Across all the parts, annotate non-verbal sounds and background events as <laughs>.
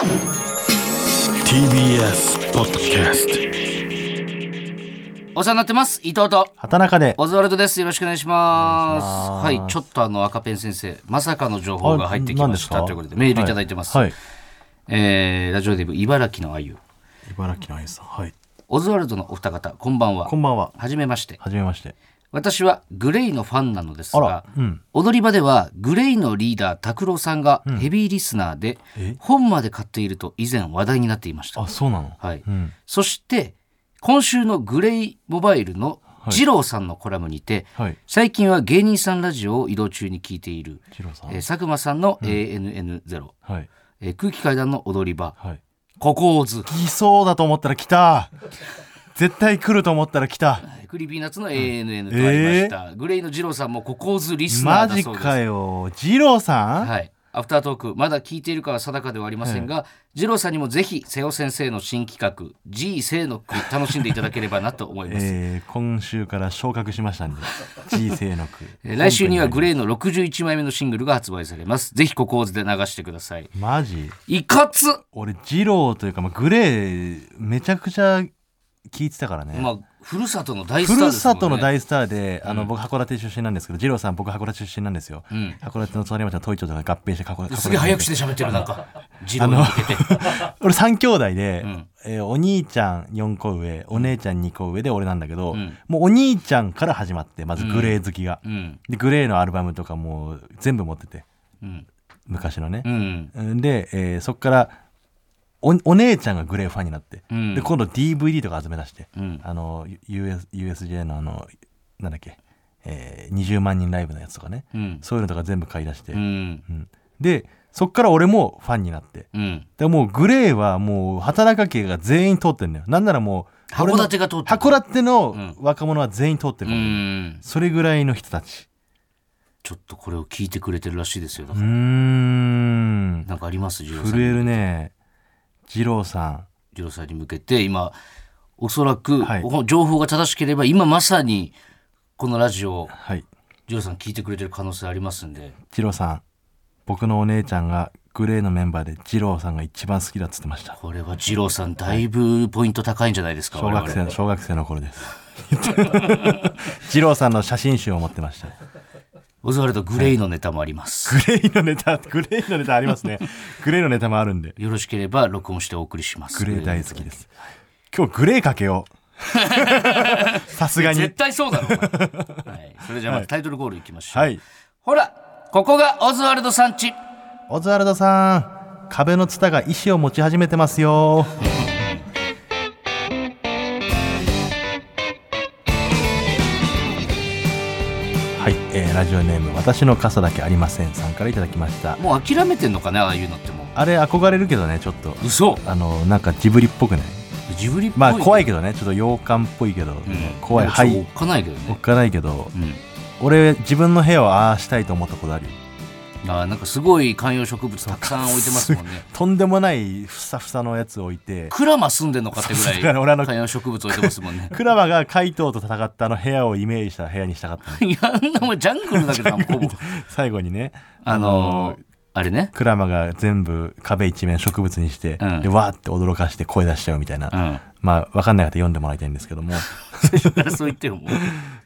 TBS ポッドキャストお世話になってます。伊藤と。畑中でオズワルドです。よろしくお願いします。お願いします。はい。ちょっとあの赤ペン先生まさかの情報が入ってきました。あ何ですか？ということでメールいただいてます、はい。はいえーラジオデブ茨城のあゆ。茨城のアイスさん。はい。オズワルドのお二方こんばんは。こんばんは。はじめまして。はじめまして私はグレイのファンなのですあがらうん。踊り場ではグレイのリーダー拓郎さんがヘビーリスナーで、え？本まで買っていると以前話題になっていました。あそうなの？はい。うん。そして今週の GLAY MOBILE の JIRO さんのコラムにて、はい。最近は芸人さんラジオを移動中に聞いている、えー佐久間さんの ANN0、はい。えー空気階段の踊り場。はい。ココーズ来そうだと思ったら来た絶対来ると思ったら来た。 Creepy Nuts の ANN とありました、 GLAY の JIRO さんもココーズリスナマジーだそうです。かよ JIRO さん。はい。アフタートークまだ聞いているかは定かではありませんが、二郎さんにもぜひ瀬尾先生の新企画 G 生の句楽しんでいただければなと思います、<laughs> えー今週から昇格しましたんで。<laughs> G 生の句。えー来週にはグレレイの61枚目のシングルが発売されます。ぜひココーズで流してください。マジ？いかつ！俺次郎というか、まあ、グレーめちゃくちゃ聞いてたからね、まあふるさとの大スふるターですもんね。さとの大スターで、あの僕函館出身なんですけど、二郎さん僕函館出身なんですよ。ん。函館の隣町の東一町とか合併して函館。すげえ早口で喋ってるなんか。二郎に向けて。俺3兄弟で、ん。えーお兄ちゃん4個上、お姉ちゃん2個上で俺なんだけど、ん。もうお兄ちゃんから始まって、まずグレー好きが。うん。で、グレーのアルバムとかもう全部持ってて、うん。昔のね。う。ん。で、えーそっからお、お姉ちゃんがグレーファンになって、うん。で、今度 DVD とか集め出して、うん。あの、US USJ のあの、なんだっけ、えー20万人ライブのやつとかね、うん。そういうのとか全部買い出して、で、そっから俺もファンになって、うん。でもうグレーはもう畑中家が全員通ってんだよ。なんならもう、函館が通ってる函館のん。若者は全員通ってるうから、ん。それぐらいの人たち。ちょっとこれを聞いてくれてるらしいですよだうーからん。なんかあります？震えるね。二郎さん。二郎さんに向けて今おそらく、はい情報が正しければ今まさにこのラジオをはい。二郎さん聞いてくれてる可能性ありますんで二郎さん。僕のお姉ちゃんがグレーのメンバーで二郎さんが一番好きだっつってました。これは二郎さんだいぶポイント高いんじゃないですか、小学生小学生の頃です。<laughs> 二郎さんの写真集を持ってました。オズワルドグレイのネタもあります、グレーのネタ、グレーのネタありますね。<laughs> グレーのネタもあるんで。よろしければ録音してお送りしますグレー大好きです。今日グレーかけよう。<laughs> さすがに絶。対そうだろ、はい、それじゃあまずタイトルゴールいきましょう、はい。ほらここがオズワルドさんちオズワルドさん、壁のツタが意志を持ち始めてますよ。ラジオネーム私の傘だけありませんさんからいただきました。もう諦めてんのかねああいうのってもあれ憧れるけどねちょっと。う嘘。あのなんかジブリっぽくない？ジブリっぽいまあ怖いけけどねちょっと洋館っぽいけど、ど、うん。怖い。はいおっかないけどね。おっかないけどうん。俺自分の部屋をああしたいと思ったことあるよあーなんかすごい観葉植物たくさん置いてますもんね。<laughs> とんでもないふさふさのやつを置いて。クラマ住んでんのかってぐらい観葉植物置いてますもんね。<laughs> クラマが怪盗と戦ったあの部屋をイメージした部屋にしたかったの。<laughs> いやあんなもんジャングルだけどなほぼ。最後にね。あのーあれね。クラマが全部壁一面植物にして、うん。でわーって驚かして声出しちゃうみたいな、うん。まあ分かんない方読んでもらいたいんですけども。だからそう言ってよもう。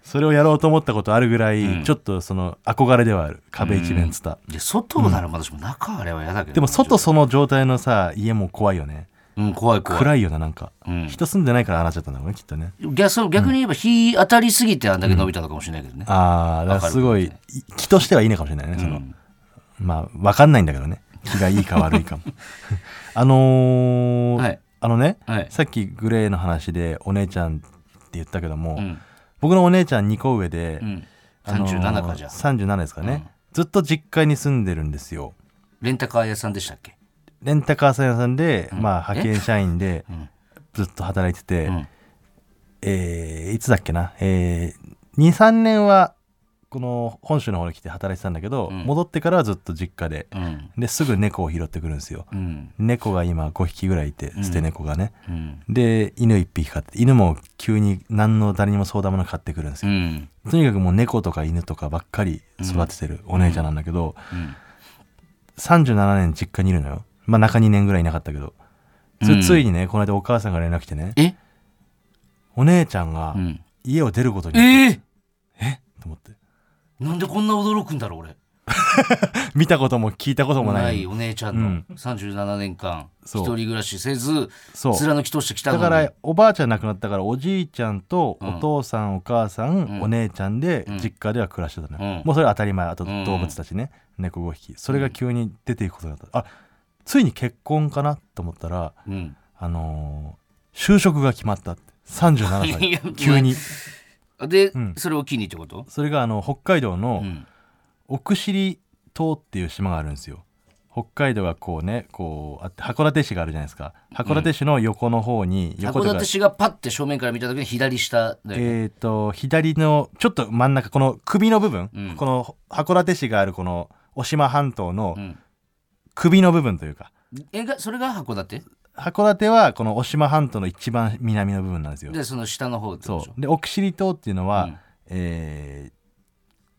それをやろうと思ったことあるぐらい、うん。ちょっとその憧れではある壁一面ツタ、で外ならまだしも中あれは嫌だけどでも外その状態のさ家も怖いよね。うん怖い怖い。暗いよななんか、うん。人住んでないからああなっちゃったんだろうねきっとね。逆そう逆に言えば日当たりすぎてあんだけ伸びたのかもしれないけどね、ああだからすごい気としてはいいのかもしれないね、その。うんまあ分かんないんだけどね。気がいいか悪いかも。<laughs> あのーはい。あのね、はい。さっきグレーの話でお姉ちゃんって言ったけども、うん。僕のお姉ちゃん2個上で、うん。あのー37かじゃあ37ですかね、うん。ずっと実家に住んでるんですよ。レンタカー屋さんでしたっけ？レンタカー屋さんで、うん。まあ派遣社員でうん。ずっと働いてて、うん。えーいつだっけな、えー、23年はこの本州の方に来て働いてたんだけど、うん。戻ってからはずっと実家でうん。ですぐ猫を拾ってくるんですよ。うん。猫が今5匹ぐらいいてうん。捨て猫がね、うん。で犬1匹飼って犬も急に何の誰にも相談もなく飼ってくるんですよ、うん。とにかくもう猫とか犬とかばっかり育ててるお姉ちゃんなんだけど、うん。37年実家にいるのよ。まあ中2年ぐらいいなかったけど。そうん。いにね、この間お母さんが連絡来てね。え？お姉ちゃんがうん。家を出ることにえー！え？と思ってなんでこんな驚くんだろう俺。<laughs> 見たことも聞いたこともなないいお姉ちゃんの。うん。37年間一人暮らしせずそう。貫き通してきただからおばあちゃん亡くなったからおじいちゃんとうん。お父さん、お母さん、うん。お姉ちゃんでうん。実家では暮らしてたのもうそれは当たり前あとうん。動物たちね、猫5匹。それが急に出ていくことになった、あついに結婚かなと思ったらうん。あのー就職が決まったって。37 <laughs> いや歳急にで、うん。それを機にってこと？それがあの北海道のうん。奥尻島っていう島があるんですよ。北海道がこうねこうあって函館市があるじゃないですか。函館市の横の方に、横とか。函館市がパッて正面から見た時に左下で、えー、と左のちょっと真ん中この首の部分、うん。この函館市があるこの渡島半島のうん。首の部分というか。えがそれが函館？函館はこの渡島半島の一番南の部分なんですよ。でその下の方でしょ？そう。で奥尻島っていうのは、うん。えー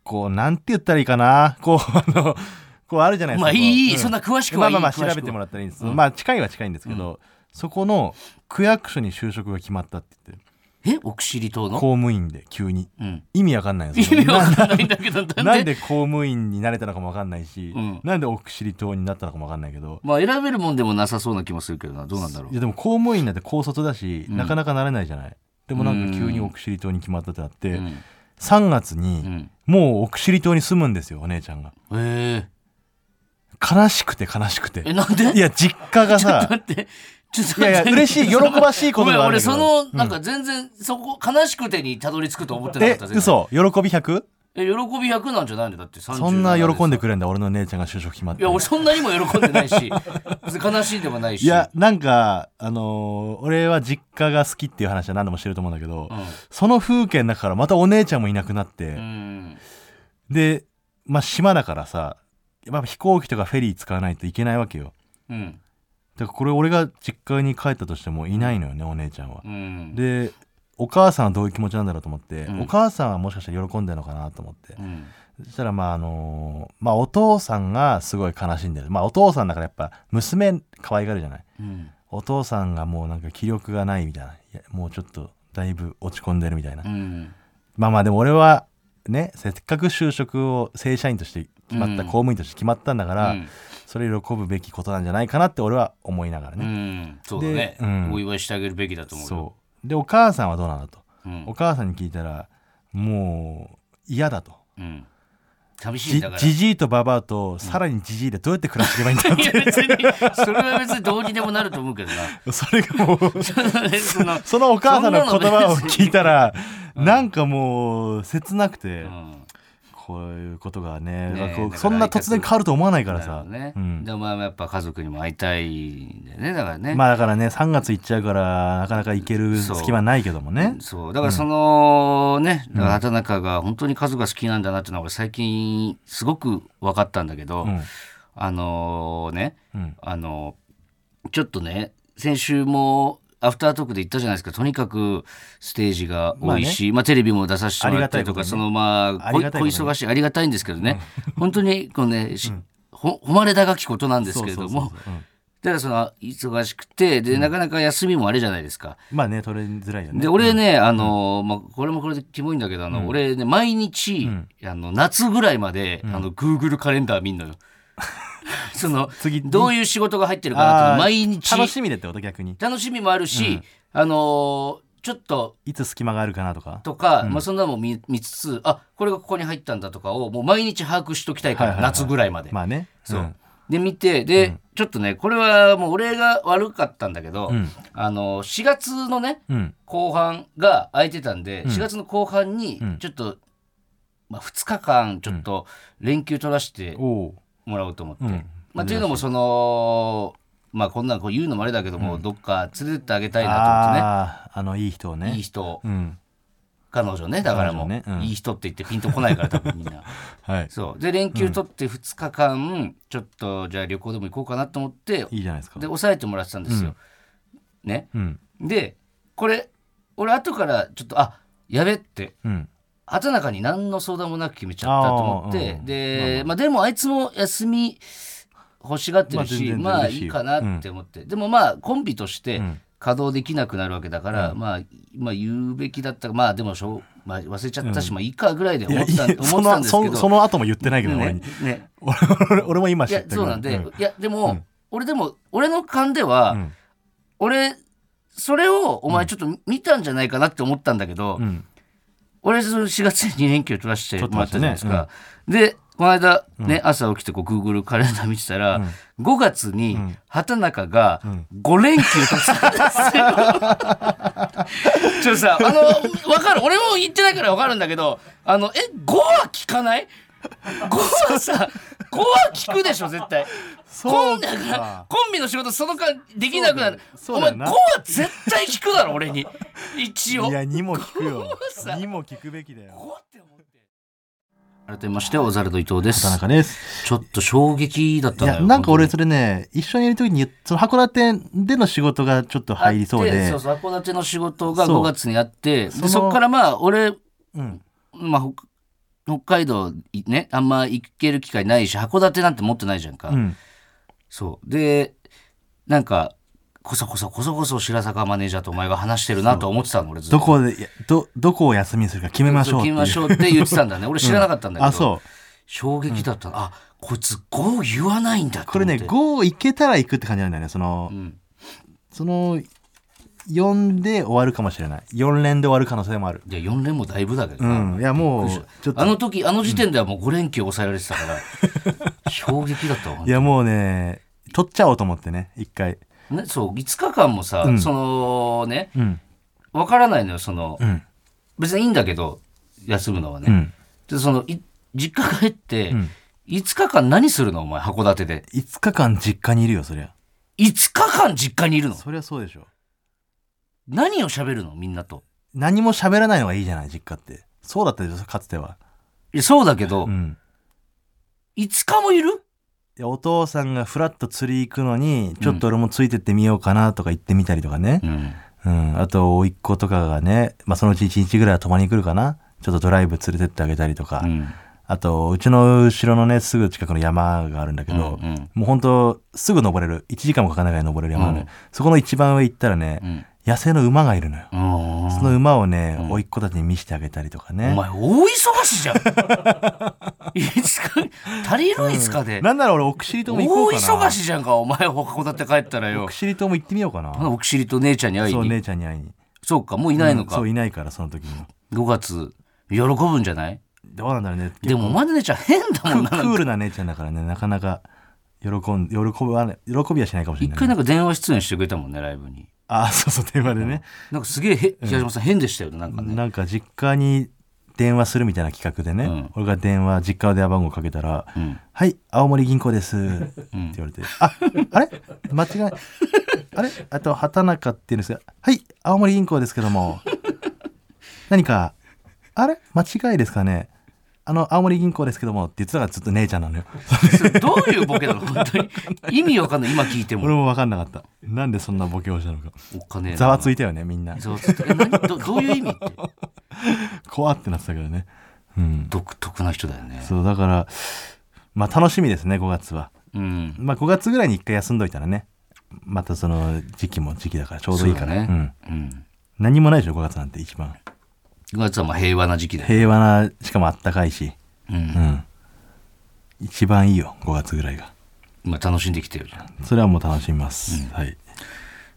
こうなんて言ったらいいかな？こうあのこうあるじゃないですか。まあいいうそんな詳しくまあはいいまあまあ調べてもらったらいいんです、うん。まあ近いは近いんですけど、そこの区役所に就職が決まったって言ってえ奥尻島の、公務員で急に。うん、意味わかんないんです意味わなかんないんだけどな <laughs> なんで公務員になれたのかもわかんないし、うん。なんで奥尻島になったのかもわかんないけど。まあ選べるもんでもなさそうな気もするけどな。どうなんだろいうやでも公務員なんて高卒だし、うん。なかなかなれないじゃない。でもなんか急に奥尻島に決まったってなって、うん。3月うにん。もう奥尻島に住むんですよお姉ちゃんが。え。悲しくて悲しくて。ー、えなんで？いや実家が <laughs> ちょっとさ待っていやいや嬉しい喜ばしいことがあるん俺だけどそのうんなんか全然そこ悲しくてにたどり着くと思ってなかえった全然。嘘？喜び 100? え喜び100なんじゃないのだってそんな喜んでくくれんだ。俺の姉ちゃんが就職決まって。いや俺そんなにも喜んでないし悲しんでもないし。いやなんかあのー俺は実家が好きっていう話は何度もしてると思うんだけど、その風景の中からまたお姉ちゃんもいなくなって、うん、うん、でまあ島だからさやっぱ飛行機とかフェリー使わないといけないわけよ。うんだからこれ俺が実家に帰ったとしてもいないのよねお姉ちゃんは。うん。でお母さんはどういう気持ちなんだろうと思って、うん。お母さんはもしかしたら喜んでるのかなと思って。うん。そしたらまああのーまあお父さんがすごい悲しんでる。まあお父さんだからやっぱ娘可愛がるじゃない。うん。お父さんがもうなんか気力がないみたいな。いやもうちょっとだいぶ落ち込んでるみたいな、うん。まあまあでも俺はねせっかく就職を正社員として決まった、うん公務員として決まったんだから、うん。それ喜ぶべきことなんじゃないかなって俺は思いながらうね、ん。そうだね、お祝いしてあげるべきだと思うよそう。でお母さんはどうなんだと、うん。お母さんに聞いたらもう嫌だと。うん。寂しいんじだから。じじいとばばあとさらにじじいでどうやって暮らしていけばいいんだっいや別にそれは別にどうにでもなると思うけどな。て <laughs> それがもうそのそのお母さんの言葉を聞いたら、うん。なんかもう切なくて、うんこういうことがねねそんな突然変わると思わないからさ。ね、うん。でもまあやっぱ家族にも会いたいんだよねだからね、まあだからね3月行っちゃうからなかなか行ける隙間ないけどもね。そう。だからそのね、だから畑中が本当に数が好きなんだなっていうのは俺最近すごく分かったんだけど、うん。あのねうん。あのちょっとね先週もアフタートークで言ったじゃないですか。とにかくステージが多いし、まあテレビも出させてもらったりとか、ね。そのまあ小忙しいありがたいんですけどね、本当にこのね、しほ誉れ高きことなんですけれども。だからその忙しくてで、なかなか休みもあれじゃないですか。まあね取れづらいよね。で俺ね、あのまあ、これもこれでキモいんだけどあの、俺ね毎日、ん。あの夏ぐらいまで、あの Google カレンダー見んのよ。<laughs> その次どういう仕事が入ってるかなっていうのあー毎日。楽しみでってこと逆に。楽しみもあるし、あのーちょっと。いつ隙間があるかなとか。とか、まあ、そんなのも見見つつあこれがここに入ったんだとかをもう毎日把握しときたいから、はいはいはい夏ぐらいまで。まあね。そう、んで見てで、ちょっとねこれはもう俺が悪かったんだけど、うん。あの4月のねうん。後半が空いてたんで、ん。4月の後半にうん。ちょっと、まあ、2日間ちょっと連休取らせておおもらおうと思って。うん。まあ、というのもそのまあこんなんこう言うのもあれだけども、どっか連れてってあげたいなと思ってね。あのいい人をね。いい人。うん。彼女ねだからもう、いい人って言ってピンとこないから多分みんな。<laughs> はい。そう。で連休取って2日間、ちょっとじゃあ旅行でも行こうかなと思っていいじゃないですか。で抑えてもらってたんですよ、ね。うん。でこれ俺後からちょっとあやべってうん畑中に何の相談もなく決めちゃったと思って、で、まあ、でもあいつも休み欲しがってるし、まあいよいいかなって思って、でもまあコンビとしてん。稼働できなくなるわけだから、まあまあ言うべきだった。まあでもしょう、まあ、忘れちゃったし、まあいいかぐらいで思ってた思ってたんですけど。その後も言ってないけど、俺ねに。ね。俺俺も今知ったけどそうなんで、うん。いやでも、俺でも俺の勘では、うん。俺それをお前ちょっと見たんじゃないかなって思ったんだけど、うん俺その4月に2連休取らせてもらったじゃないですか。でこの間ね、朝起きてこう Google カレンダー見てたら、5月に畑中が5連休取ってたんですよ。<laughs> ちょっとさあの分かる。俺も言ってないから分かるんだけどあのえ5は聞かない ?5 はさ5は聞くでしょ絶対。コそうンだかコンビの仕事その間できなくなる。お前5そうだよな。は絶対聞くだろ俺に。一応。いやにも聞くよ。さ。にも聞くべきだよ。5って思って。改めましてオザルド伊藤です。田中です。ちょっと衝撃だったいのよやなんか俺本それね一緒にいる時にその函館での仕事がちょっと入りそうで。そうそう函館の仕事がそう。5月にあってでそのそっからまあ俺、うん。まあ、ほ北海道いねあんま行ける機会ないし函館なんて持ってないじゃんか、うん。そう。でなんかこそこそこそこそ白坂マネージャーとお前が話してるなと思ってたの俺ずっと。どこでどどこを休みにするか決めましょう決めましょうって言ってたんだね。<laughs> 俺知らなかったんだけど、あそう。衝撃だった、あこいつ5言わないんだって。これね思って5いけたら行くって感じなんだよねその、うん。その4で終わるかもしれない。4連で終わる可能性もある。いや4連もだいぶだけどうな、ん。いやもうあの時あの時点ではもう5連休抑えられてたから <laughs> 衝撃だったわいやもうね取っちゃおうと思ってね一回。ね、そう5日間もさ、うん。そのねうん。分からないのよその、うん。別にいいんだけど休むのはね、うん。でそのい実家帰って、うん。5日間何するのお前函館で？5日間実家にいるよそりゃ。5日間実家にいるの？そりゃそうでしょ何を喋るの？みんなと。何も喋らないのがいいじゃない？実家って。そうだったでしょかつては。いやそうだけど、うん。5日もいる？いやお父さんがフラッと釣り行くのにちょっと俺もついてってみようかなとか言ってみたりとかね、うん。うん、あと甥っ子とかがね、まあ、そのうち1日ぐらいは泊まりに来るかな？ちょっとドライブ連れてってあげたりとか、うん。あとうちの後ろのねすぐ近くの山があるんだけど、うんうん。もうほんとすぐ登れる。1時間もかからないぐらい登れる山がね、うん。そこの一番上行ったらね、うん野生の馬がいるのよ、うんその馬をね、うん。甥っ子たちに見せてあげたりとかね。お前大忙しじゃん。<laughs> いつか足りる5日で、なんなら俺奥尻島も大行こうかな。忙しじゃんかお前函館帰ったらよ。奥尻島も行ってみようかな。奥尻と姉ちゃんに会いに。そう姉ちゃんに会いに。そうかもういないのか、うん。そういないからその時に5月喜ぶんじゃない？どうなんだろうね。でもお前の姉ちゃん変だもんなククールな姉ちゃんだからねなかなか喜ん喜ぶはね喜びはしないかもしれない、一回なんか電話出演してくれたもんねライブにあ <laughs> そうそう電話でね、なんかすげえへ東島さん変でしたよねなんかね。なんか実家に電話するみたいな企画でね、うん。俺が電話実家の電話番号かけたら「うん。はい青森銀行です」って言われて「ああれ？間違い。あれ？あと畑中って言うんですが「はい青森銀行ですけども。何かあれ？間違いですかね？あの青森銀行ですけども」って言ってたからずっと姉ちゃんなのよ。<laughs> どういうボケなの本当に。意味わかんない。今聞いても。俺も分かんなかった。なんでそんなボケをしたのか。おっかねえなざわついたよねみんな。ざわついた。え何？どどういう意味って？怖ってなってたけどね。うん。独特な人だよね。そうだからまあ楽しみですね5月は。うん。まあ5月ぐらいに一回休んどいたらね。またその時期も時期だからちょうどいいから。そうだね。うん、うん。何もないでしょ5月なんて一番5月はまあ平和な時期だ。よ平和なしかもあったかいし。うん。うん。一番いいよ5月ぐらいが。今楽しんできてるじゃん。それはもう楽しみます、はい。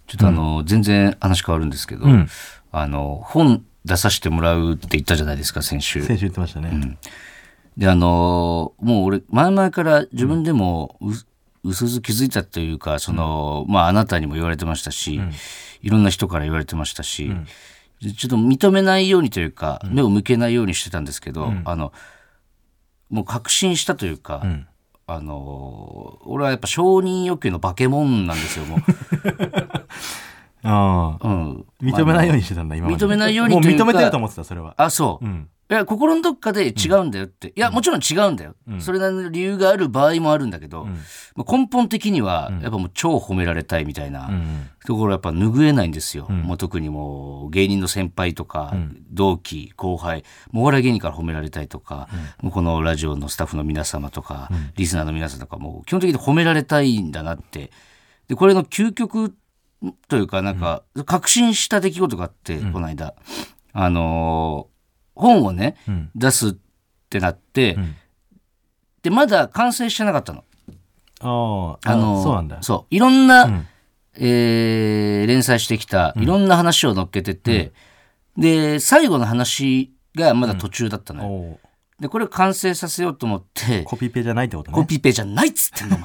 ちょっとあの、全然話変わるんですけど、うん。あの本出させてもらうって言ったじゃないですか先週。先週言ってましたね、であのもう俺前々から自分でもう,、うすうす気づいたというかその、まああなたにも言われてましたし、いろんな人から言われてましたし、でちょっと認めないようにというか、目を向けないようにしてたんですけど、あのもう確信したというか、ん。あの俺はやっぱ承認欲求の化け物なんですよもう、<laughs> ああ。うん、認めないようにしてたんだ今認めないようにもうというか認めてると思ってたそれは。あそう、うんいや心のどっかで違うんだよって、いやもちろん違うんだよ、それなりの理由がある場合もあるんだけど、まあ根本的にはやっぱもう超褒められたいみたいなところやっぱ拭えないんですよ、もう特にもう芸人の先輩とか、同期後輩もうお笑い芸人から褒められたいとか、もうこのラジオのスタッフの皆様とか、リスナーの皆さんとかもう基本的に褒められたいんだなって。でこれの究極というかなんか確信した出来事があって、この間。あのー本をね、ん。出すってなって、でまだ完成してなかったの。あああのーそうなんだ。そう。いろんな、ん。えー連載してきたいろんな話を載っけてて、で最後の話がまだ途中だったのよ。でこれを完成させようと思ってコピペじゃないってことね。コピペじゃないっつってんの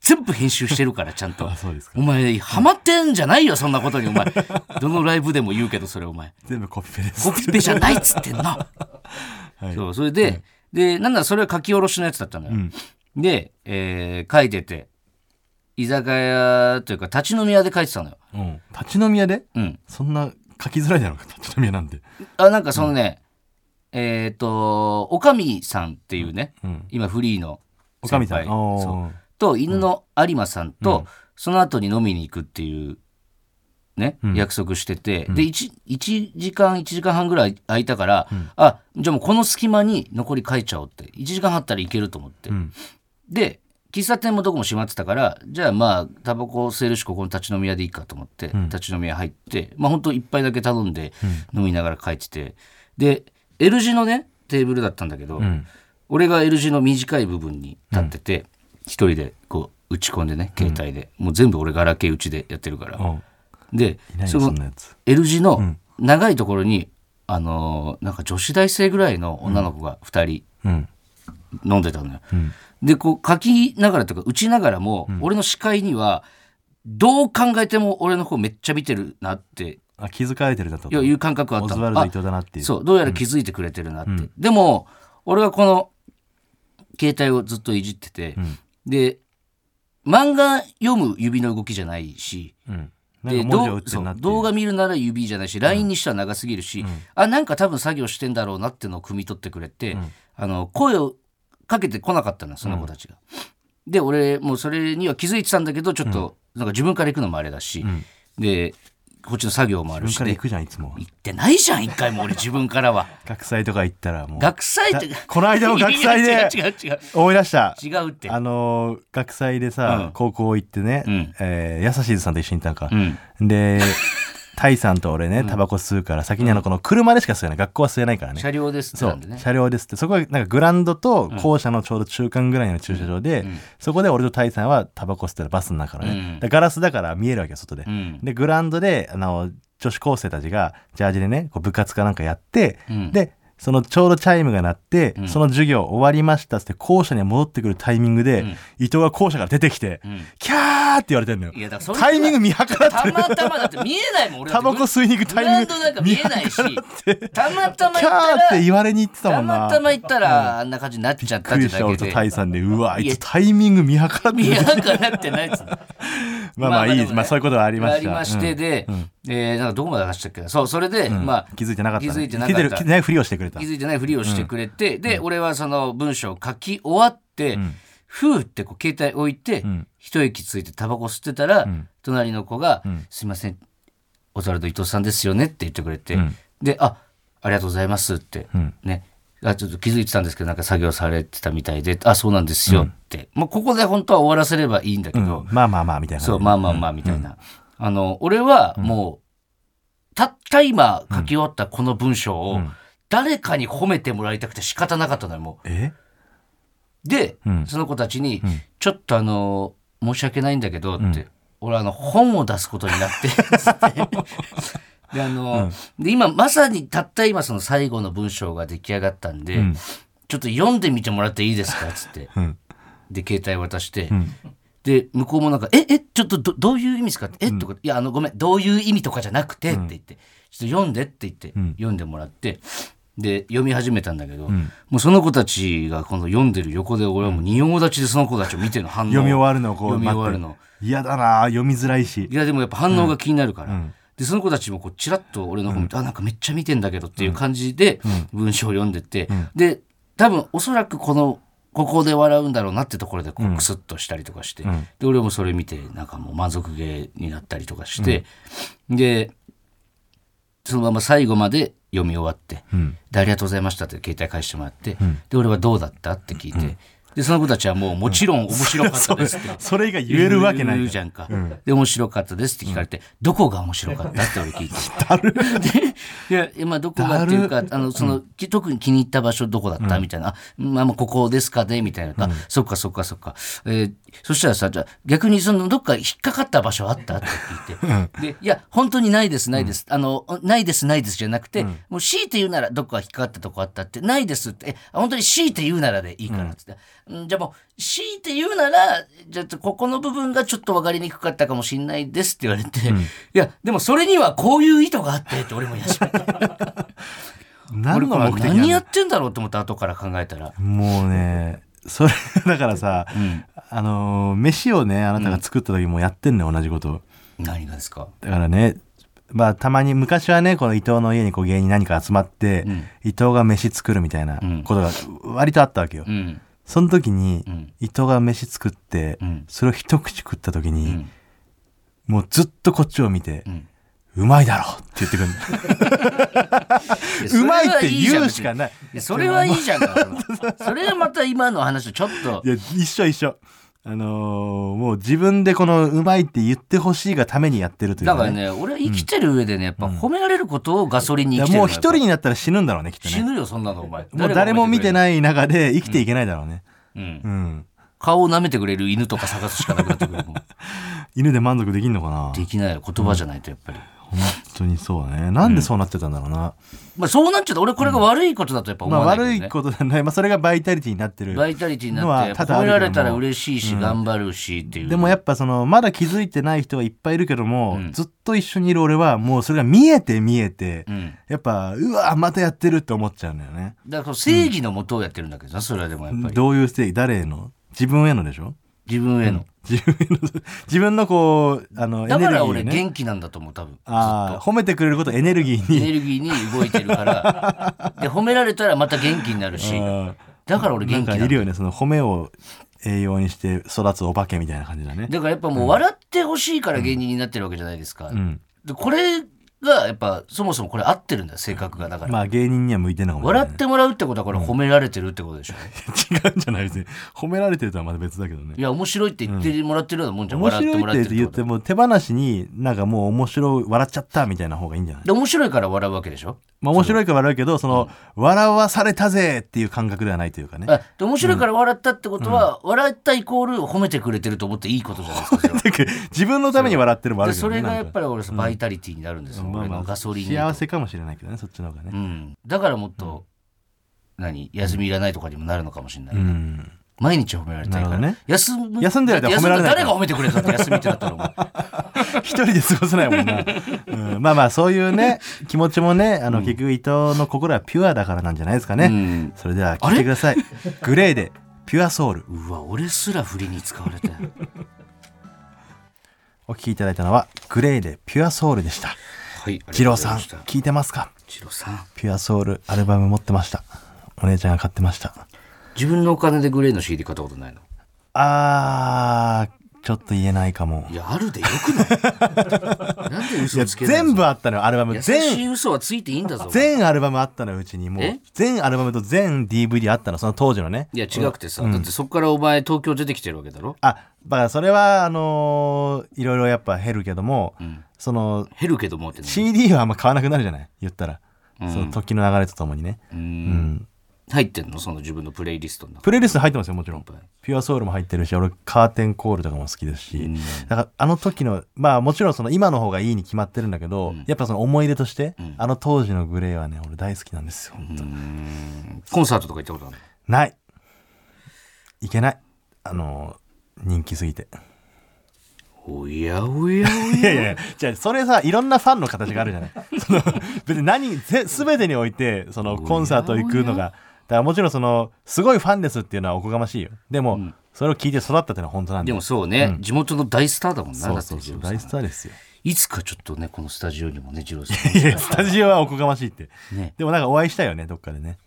全部編集してるからちゃんと。<laughs> あそうですか。お前ハマってんじゃないよそんなことにお前。<laughs> どのライブでも言うけどそれお前。全部コピペです。コピペじゃないっつってんの <laughs> はい。そうそれで、でなんならそれは書き下ろしのやつだったのよ、ん。で、えー書いてて居酒屋というか立ち飲み屋で書いてたのよ。うん。立ち飲み屋で？うん。そんな書きづらいだろうか立ち飲み屋なんて。あなんかそのね、えっ、とおかみさんっていうね、うん。今フリーのおかみさん。そうと犬の有馬さんと、その後に飲みに行くっていうね、約束してて、で 1, 1時間1時間半ぐらい空いたから、あじゃあもうこの隙間に残り書いちゃおうって。1時間半あったらいけると思って、ん。で喫茶店もどこも閉まってたからじゃあまあタバコ吸えるしここの立ち飲み屋でいいかと思って、立ち飲み屋入ってまあ本当一杯だけ頼んで飲みながら書いてて。で L 字のねテーブルだったんだけど、ん。俺が L 字の短い部分に立ってて、一人でこう打ち込んでね携帯で、もう全部俺ガラケー打ちでやってるから、うん。でその L 字の長いところに、あのーなんか女子大生ぐらいの女の子が2人うん。飲んでたのよ。うん。でこう書きながらというか打ちながらも、俺の視界にはどう考えても俺の方めっちゃ見てるなって。あ気づかれてるだと。いやいう感覚はあったの。そうどうやら気づいてくれてるなって、でも俺はこの携帯をずっといじってて、で漫画読む指の動きじゃないしうん。で動画見るなら指じゃないし LINE にしては長すぎるし、あなんか多分作業してんだろうなっていうのを汲み取ってくれて、あの声をかけてこなかったのよその子たちが。で俺もうそれには気づいてたんだけどちょっとなんか自分から行くのもあれだし、でこっちの作業もあるしで自分から行くじゃんいつも。行ってないじゃん一回も俺自分からは。学祭とか行ったらもう。学祭ってこの間も学祭で違う違う思い出した。違うって。あのー学祭でさ、うん。高校行ってね、うん。えーやさしずさんと一緒に行ったのか。う、ん。でタイさんと俺ねタバコ吸うから先にあのこの車でしか吸えない。学校は吸えないからね。車両ですってそう。なんでね。車両です。ってそこはなんかグランドと校舎のちょうど中間ぐらいの駐車場で、そこで俺とタイさんはタバコ吸ってるバスの中のね、ガラスだから見えるわけよ外で、うん。でグラウンドであの女子高生たちがジャージでねこう部活かなんかやって、うん。でそのちょうどチャイムが鳴って、ん。その授業終わりましたって校舎に戻ってくるタイミングで、ん。伊藤が校舎から出てきて、ん。キャーって言われてんのよ。いやだからタイミング見計らってる。たまたまだって見えないもん俺タバコ吸いに行くタイミング。見えないしたまたまキャ行ったらーって言われに行ってたもたんな。またま行ったらあんな感じになっちゃったっびってくりしただけで俺とタイさんでうわあいつタイミング見計らってる。見やかなってないっつ <laughs> まあまあいいまあそういうことはありました。ありましてで、えーなんかどこまで話したっけ？なそうそれで、うん。まあ気づいてなかったね、気づいてなかった。気づいてないふりをしてくれた。気づいてないふりをしてくれて、で、俺はその文章を書き終わって、ん。ふーってこう携帯置いて、ん。一息ついてタバコ吸ってたら、ん。隣の子が、ん。すいません、オズワルド伊藤さんですよねって言ってくれて、ん。で、あ、ありがとうございますって、ん。ね。あちょっと気づいてたんですけどなんか作業されてたみたいであそうなんですよって、もうここで本当は終わらせればいいんだけど、うん。まあまあまあみたいなそう、まあまあまあ、みたいな。あの、俺はもう、たった今書き終わったこの文章を、誰かに褒めてもらいたくて仕方なかったのよ、もえ？う。で、うん。その子たちに、ちょっとあの、申し訳ないんだけど、って、俺あの、本を出すことになって。<laughs> で、あの、で、今、まさにたった今、その最後の文章が出来上がったんで、ん。ちょっと読んでみてもらっていいですかつって。うん。で、携帯渡して、で、向こうもなんか、え、え、ちょっとどどういう意味ですかって、え、とか、いや、あの、ごめん、どういう意味とかじゃなくて、って言って、ちょっと読んでって言って、読んでもらって、で、読み始めたんだけど、もうその子たちがこの読んでる横で、俺はもう仁王立ちでその子たちを見てるの反応。読み終わるのをこう読み終わるの。嫌だな読みづらいし。いや、でもやっぱ反応が気になるから。でその子たちもこうチラッと俺の方見て、あなんかめっちゃ見てんだけどっていう感じで文章を読んでて、で多分おそらくこのここで笑うんだろうなってところでこうクスッとしたりとかして、で俺もそれ見てなんかもう満足げになったりとかして、でそのまま最後まで読み終わって、でありがとうございましたって携帯返してもらって、で俺はどうだったって聞いて、でその子たちはもうもちろん面白かったですって。<laughs> それが言えるわけない言うじゃんか。で、面白かったですって聞かれて、どこが面白かったって俺聞いて。で、いや、今どこがっていうか、あの、その、き特に気に入った場所どこだったみたいな、あ、まあまあここですかねみたいな。あ、そっかそっかそっか。えーそしたらさ、じゃあ逆にその、どっか引っかかった場所あったって聞いて。で、いや、本当にないです、ないです。あの、ないです、ないですじゃなくて、もう強いて言うならどっか引っかかったとこあったって、ないですって、え、本当に強いて言うならでいいからって。うんじゃあもう、強いて言うなら、じゃあここの部分がちょっと分かりにくかったかもしれないですって言われて、いや、でもそれにはこういう意図があってって俺もやしめた。<laughs> 何の目的な何やのってんだろうと思って後から考えたら。もうねそれだからさ、あのー飯をねあなたが作った時もやってんのよ同じこと。何がですか？だからねまあたまに昔はねこの伊藤の家にこう芸人何か集まって、伊藤が飯作るみたいなことが割とあったわけよ、うん。その時に、ん。伊藤が飯作って、ん。それを一口食った時に、ん。もうずっとこっちを見て、ん。うまいだろ！って言ってくるうまいって言うしかない。それはいいじゃんか。それはまた今の話とちょっと。い。や一緒一緒あのーもう自分でこのうまいって言ってほしいがためにやってるというか、ね、だからね、俺は生きてる上でね、やっぱ褒められることをガソリンに生きてるのもう一人になったら死ぬんだろうねきっとね。死ぬよ、そんなの、お前。もう誰も見てい。ない中で生きていけないだろうね。うん。うん、顔を舐めてくれる犬とか探すしかなくなってくる。<laughs> 犬で満足できんのかな？できないよ、言葉じゃないとやっぱり。本当にそうだね。なんでそうなってたんだろうな、まあそうなっちゃった。俺これが悪いことだとやっぱ思まあわないけどね。悪いことだね、まあ、それがバイタリティになってる。バイタリティにのなって、は多々あ褒めらるけど。もれたら嬉しいし、頑張るしっていう。でもやっぱそのまだ気づいてない人はいっぱいいるけども、ずっと一緒にいる俺はもうそれが見えて見えて、ん。やっぱうわまたやってるって思っちゃうんだよね、だから正義のもとをやってるんだけどな、それはでもやっぱり。どういう正義？誰への？自分へのでしょ？自分への。自分への <laughs> 自分のこうあのエネルギだから俺ーね元気なんだと思う、多分。あー褒めてくれることエネルギーエにネルギーに動いてるから。<laughs> で、褒められたらまた元気になるし。あだから俺元気なんだかいるよねその褒めを栄養にして育つお化けみたいな感じだねだからやっぱもう笑ってほしいから芸人になってるわけじゃないですか。んでこれがやっぱそもそもこれ合ってるんだよ性格が。だから、まあ芸人には向いてるのかもしれない笑ってもらうってことはこれ褒められてるってことでしょ、<laughs> 違うんじゃない別に褒められてるとはまた別だけどね。いや面白いって言ってもらってるようなもんじゃん、面笑ってもらっ白いっててるってこと言っても手放しになんかもう面白い笑っちゃったみたいな方がいいんじゃない？で面白いから笑うわけでしょ？まあ面白いから笑うけどその笑わされたぜっていう感覚ではないというかね。あで面白いから笑ったってことは、笑ったイコール褒めてくれてると思っていいことじゃないですか自分のために笑ってるもあでるけどねそれがやっぱりり俺さバイタリティになるん。ですよ、俺のガソリンに幸せかもしれないけどねそっちの方がね。うん、だからもっと、何休みいらないとかにもなるのかもしれない、うん。毎日褒められたいから、ね。休む休んでる間は褒められない誰が褒めてくれたって休みってなったのお前一人で過ごせないもんな、うん、まあまあそういうね気持ちもねあの、結局伊藤の心はピュアだからなんじゃないですかね、うん。それでは聞いてください。グレーでピュアソウル。うわ俺すら振りに使われたよ。<laughs> お聞きいただいたのはグレーでピュアソウルでしたはい二郎さん聞いてますか？した二郎さん。ピュアソウルアルバム持ってました。お姉ちゃんが買ってました。自分のお金でグレーの CD 買ったことないの？あーちょっと言えないかも。いやあるでよくない？<laughs> なんで嘘つけない全部あったのよアルバム。優し全い嘘はついていいんだぞ。全アルバムあったのようちに。もうえ？全アルバムと全 DVD あったのその当時のね。いや違くてさ、だってそっからお前東京出てきてるわけだろ？あだからそれはあのーいろいろやっぱ減るけども、ん。その減るけどもってね CD はあんま買わなくなるじゃない？言ったら、その時の流れとともにね、うん。うん入ってんの？その自分のプレイリストの中プレイリスト入ってますよもちろん。ピュアソウルも入ってるし俺カーテンコールとかも好きですし、だからあの時のまあもちろんその今の方がいいに決まってるんだけど、やっぱその思い出として、あの当時のグレーはね俺大好きなんですよ、本当コンサートとか行ったことあるの？ない。いけない。あの人気すぎて。おやおやおいや。<laughs> いやいやじゃあそれさいろんなファンの形があるじゃない。その別に何ぜ全てにおいてそのコンサート行くのがだからもちろんそのすごいファンですっていうのはおこがましいよ。でも、それを聞いて育ったっていうのは本当なんででもそうね、地元の大スターだもんなそうそうそう。大スターですよ。いつかちょっとねこのスタジオにもね二郎さいやスタジオはおこがましいって。んね。でもなんかお会いしたよねどっかでね。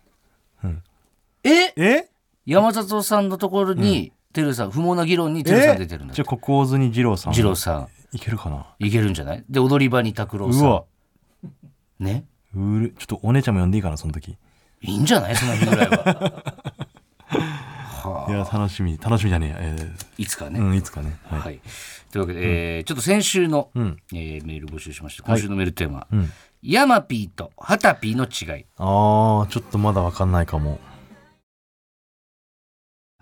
え？え？山里さんのところに、てるさん不毛な議論にてるさん出てるんだじゃあここずに二郎さん。二郎さん。いけるかな？いけるんじゃない？で踊り場に拓郎さうわ。んね？うるちょっとお姉ちゃんも呼んでいいかなその時いいんじゃない？その日ぐらいは。<laughs> いや楽しみ楽しみじゃねえ。やえいつかね、ーうんいつかね。はい、はい、というわけで、えーちょっと先週の、ん。えーメール募集しました。今週のメールテーマ、うん。ヤマピーとハタピーの違い、あーちょっとまだわかんないかも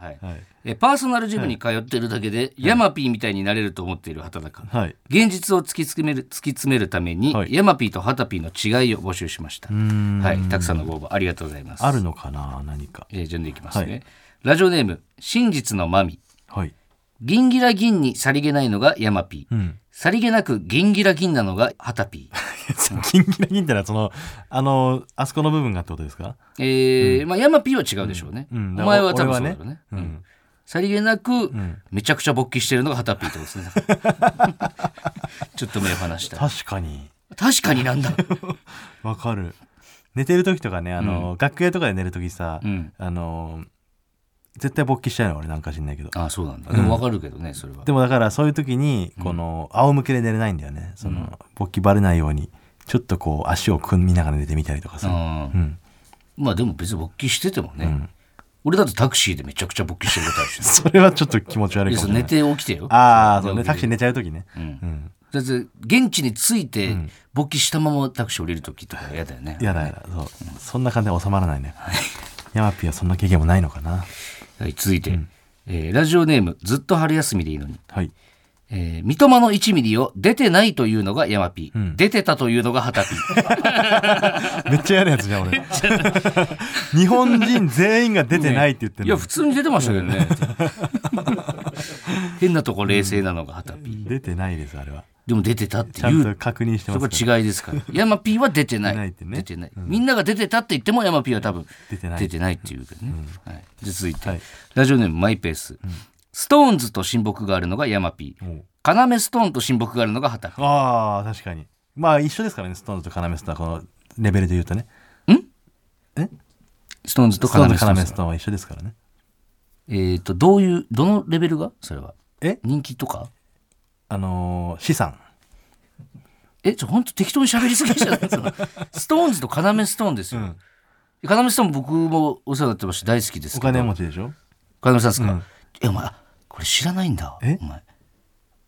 はい。はい。えーパーソナルジムに通ってるだけで、ヤマピーみたいになれると思っている畑中はい。現実を突き詰める突き詰めるために、はい。ヤマピーとハタピーの違いを募集しました。はい。たくさんのご応募ありがとうございます。あるのかな何か。えー順でいきますね、はい。ラジオネーム真実のマミ。はいギンギラギンにさりげないのがヤマピー、うん。さりげなくギンギラギンなのがハタピー。<laughs> ギンギラギンってのはそのあのあそこの部分がってことですか？えーまあ、ヤマピーは違うでしょうね。うん。うん。お前は多分そうだろうね。うん。うん。さりげなく、ん。めちゃくちゃ勃起してるのがハタピーってことですね。<laughs> ちょっと目を離した。確かに。確かになんだ。<laughs> わかる。寝てる時とかねあの、楽屋とかで寝る時さ、うん。あの絶対勃起しちゃうの俺なんか知んないけど。あそうなんだ。でもわかるけどね、それは。でもだからそういう時にこの仰向けで寝れないんだよね。その勃起バレないようにちょっとこう足を組みながら寝てみたりとかさ、うんうん、まあでも別に勃起しててもね、ん。俺だってタクシーでめちゃくちゃ勃起してることあるしね。<laughs> それはちょっと気持ち悪いやそう寝いかもしれない。て起きてよ。ああそうね。タクシー寝ちゃう時ね。うん。うん。だって現地に着いて勃起したままタクシー降りる時とか嫌だよね。やだやだ。そう、そんな感じで収まらないね、ヤマピーはそんな経験もないのかなはい、続いて、えーラジオネームずっと春休みでいいのに。はい。えー三笘の1ミリを出てないというのがヤマピー、ん。出てたというのがハタピー。<laughs> めっちゃやるやつじゃん俺。<laughs> 日本人全員が出てないって言っていや、るの、普通に出てましたけどね。<laughs> 変なとこ冷静なのがハタピー。出てないですあれはでも出てたっていう。確認してそこますから違いですから。ヤマピーは出てない。出てないってね出てないみんなが出てたって言ってもヤマピーは多分出てない出てないっていうかね。はい、で続いて、はいラジオネームマイペース。ストーンズと親睦があるのがヤマピー。おうカナメストーンと親睦があるのがハタピー。ああ確かにまあ一緒ですからねストーンズとカナメストーンはこのレベルで言うとねストーンズとストーンズとカナカナメストーンメストーンは一緒ですからねえっ、と、どういう、どのレベルがそれは。え人気とかあのー資産え、ちょ、ほんと適当に喋りすぎじゃない？ですか。ストーンズとカナメストーンですよ。カナメストーン僕もお世話になってまして大好きです。お金持ちでしょ？カナメさんですか、うんえ、お前、あこれ知らないんだ。え？お前。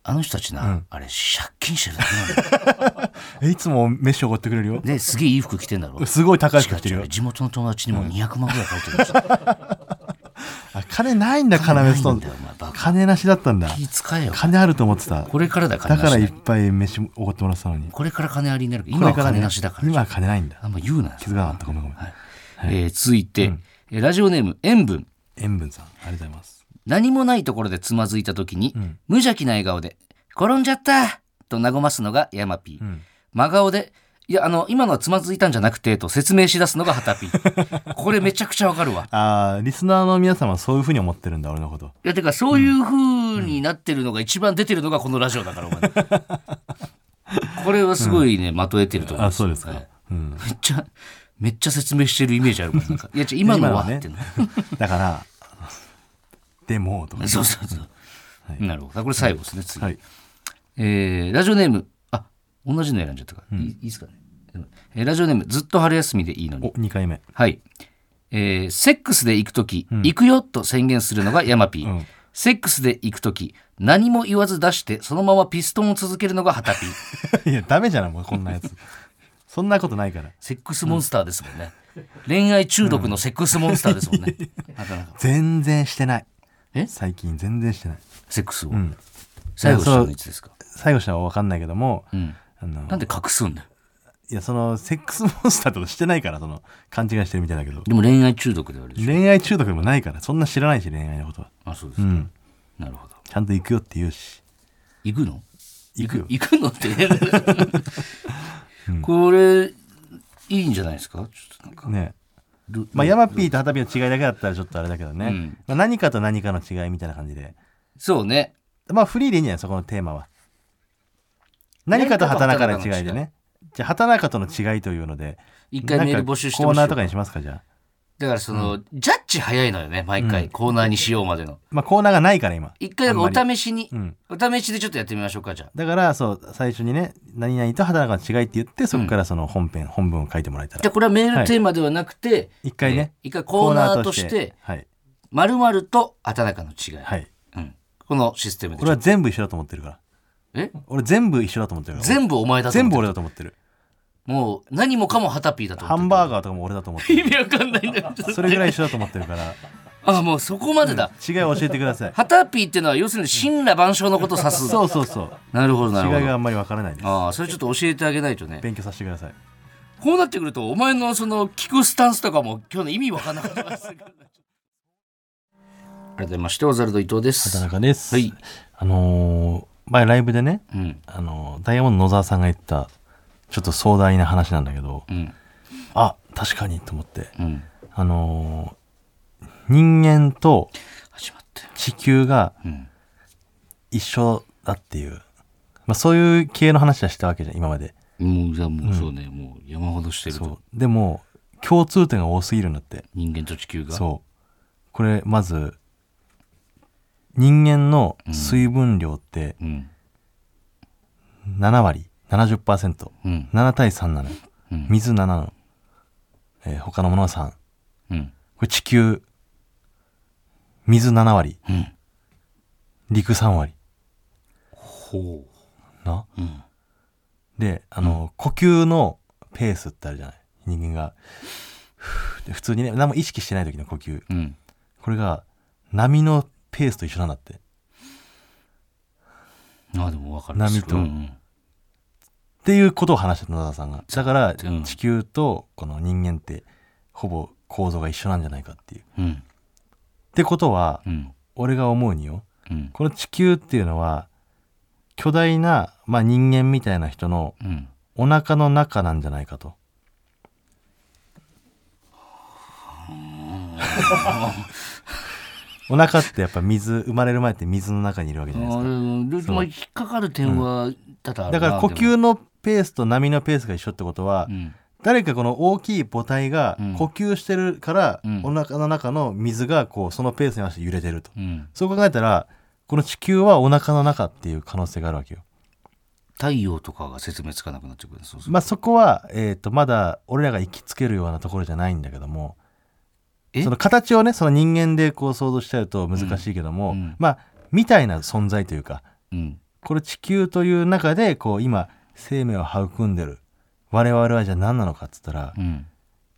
あの人たちな、あれ、借金してるだけなんだよ。<laughs> えいつも飯おごってくれるよ？で、すげえいい服着てんだろ。すごい高い服着てるよ地元の友達にも200万ぐらい借りてるんですよ。<laughs> あ金ないんだカナメストーン金なしだったんだ。気使えよ。金あると思ってた。これからだ金なし。だからいっぱい飯おごってもらってたのに。これから金ありになる。今は金なしだから。今は金ないんだ。あんま言うな。よ。気づかなかった。ごめんごめん。えー続いて、えーラジオネーム塩分塩分さんありがとうございます。何もないところでつまずいた時に、無邪気な笑顔で「転んじゃった!」と和ますのがヤマピー、ん。真顔で「いやあの今のはつまずいたんじゃなくて」と説明しだすのがハタピー。<laughs> これめちゃくちゃわかるわ。あーリスナーの皆様はそういうふうに思ってるんだ俺のこと。いやてかそういう風になってるのが一番出てるのがこのラジオだからお前。<laughs> これはすごいね、まとえてると思うん。あそうですか、めっちゃめっちゃ説明してるイメージあるもんなんか。いや今のはね。<laughs> だからでもとか。そうそうそう。なるほど。これ最後ですね、次。はい。えーラジオネーム、あ、同じの選んじゃったから。いいいいですかね。えーラジオネーム、ずっと春休みでいいのおに。2回目はい。えーセックスで行くとき、行くよと宣言するのがヤマピー。うんセックスで行くとき、何も言わず出して、そのままピストンを続けるのがハタピー。<laughs> いやダメじゃないもうこんなやつ <laughs> そんなことないからセックスモンスターですもんね。恋愛中毒のセックスモンスターですもんね。なかなか。全然してないえ？最近全然してないセックスを。ん最後したのいつですか？最後したは分かんないけども、うん。あのなんで隠すんだよ。いやそのセックスモンスターとかしてないからその勘違いしてるみたいだけど。でも恋愛中毒であるでしょ。恋愛中毒でもないからそんな知らないし恋愛のことは。あ、そうですか。うん。なるほど。ちゃんと行くよって言うし。行くの？行くよ。行くのって、これいいんじゃないですか？ちょっとなんか、ね。ルまあヤマピーとハタピーの違いだけだったらちょっとあれだけどね、うん。まあ、何かと何かの違いみたいな感じで。そうね。まあフリーでいいんじゃない？そこのテーマは何かと畑中の違いでね。じゃあ畑中との違いというので一回メール募集してコーナーとかにしますかじゃあ。だからその、ジャッジ早いのよね毎回、コーナーにしようまでの。まあコーナーがないから今。一回お試しに、うん。お試しでちょっとやってみましょうかじゃあ。だからそう最初にね何々と畑中の違いって言ってそこからその本編、本文を書いてもらえたら。じゃあこれはメールテーマではなくて、一回ねえー一回コーナーとしてはい「まると畑中の違い」はい。うん、このシステムで俺は全部一緒だと思ってるからえ？俺全部一緒だと思ってる全部お前だと思ってる。全部俺だと思ってる。もう何もかもハタピーだとハ思ってる。ンバーガーとかも俺だと思ってる。意味わかんないんだよそれぐらい一緒だと思ってるから。あもうそこまでだ、違いを教えてください。ハタピーっていうのは要するに神羅万象のことを指す。そうそうそう。なるほどなるほど。違いがあんまりわからないです。ああそれちょっと教えてあげないとね。勉強させてください。こうなってくるとお前のその聞くスタンスとかも今日の意味わかんなかったです <laughs> ありがとうございましてオザルド伊藤です。畑中です、はい。あのー前ライブでね、うん。あのーダイヤモンド野沢さんが言ったちょっと壮大な話なんだけどうん。あ確かにと思って。うん。あのー人間と地球がうん。一緒だっていう、まあ、そういう系の話はしたわけじゃん今まで。もうじゃあもうそうね、もう山ほどしてると。でも共通点が多すぎるんだって。人間と地球が。そう。これまず人間の水分量ってうん。7割 70%7 うん。対3なのよ。うん。水7の、えー他のものは3こうん。れ地球水7割。うん。陸3割。ほな？ううん。であの、呼吸のペースってあるじゃない？人間が。普通にね何も意識してない時の呼吸。うん。これが波のペースと一緒なんだって。あでも分かる。波と。うんうん。っていうことを話してた野田さんが。だからうん。地球とこの人間ってほぼ構造が一緒なんじゃないかっていう。っうん。てことはうん。俺が思うにようん。この地球っていうのは巨大な、まあ、人間みたいな人のうん。お腹の中なんじゃないかと。<laughs> お腹ってやっぱ水生まれる前って水の中にいるわけじゃないですか。うんでも引っかかる点は多々あるなだから呼吸のペースと波のペースが一緒ってことは、うん。誰かこの大きい母体がうん。呼吸してるから、うん。お腹の中の水がこうそのペースに合わせて揺れてると。うん。そう考えたらこの地球はお腹の中っていう可能性があるわけよ。太陽とかが説明つかなくなってくるそうまあそこは、えー、とまだ俺らが行きつけるようなところじゃないんだけどもえその形をねその人間でこう想像しちゃうと難しいけども、うんうん。まあみたいな存在というかうん。これ地球という中でこう今生命を育んでる我々はじゃあ何なのかっつったら、うん。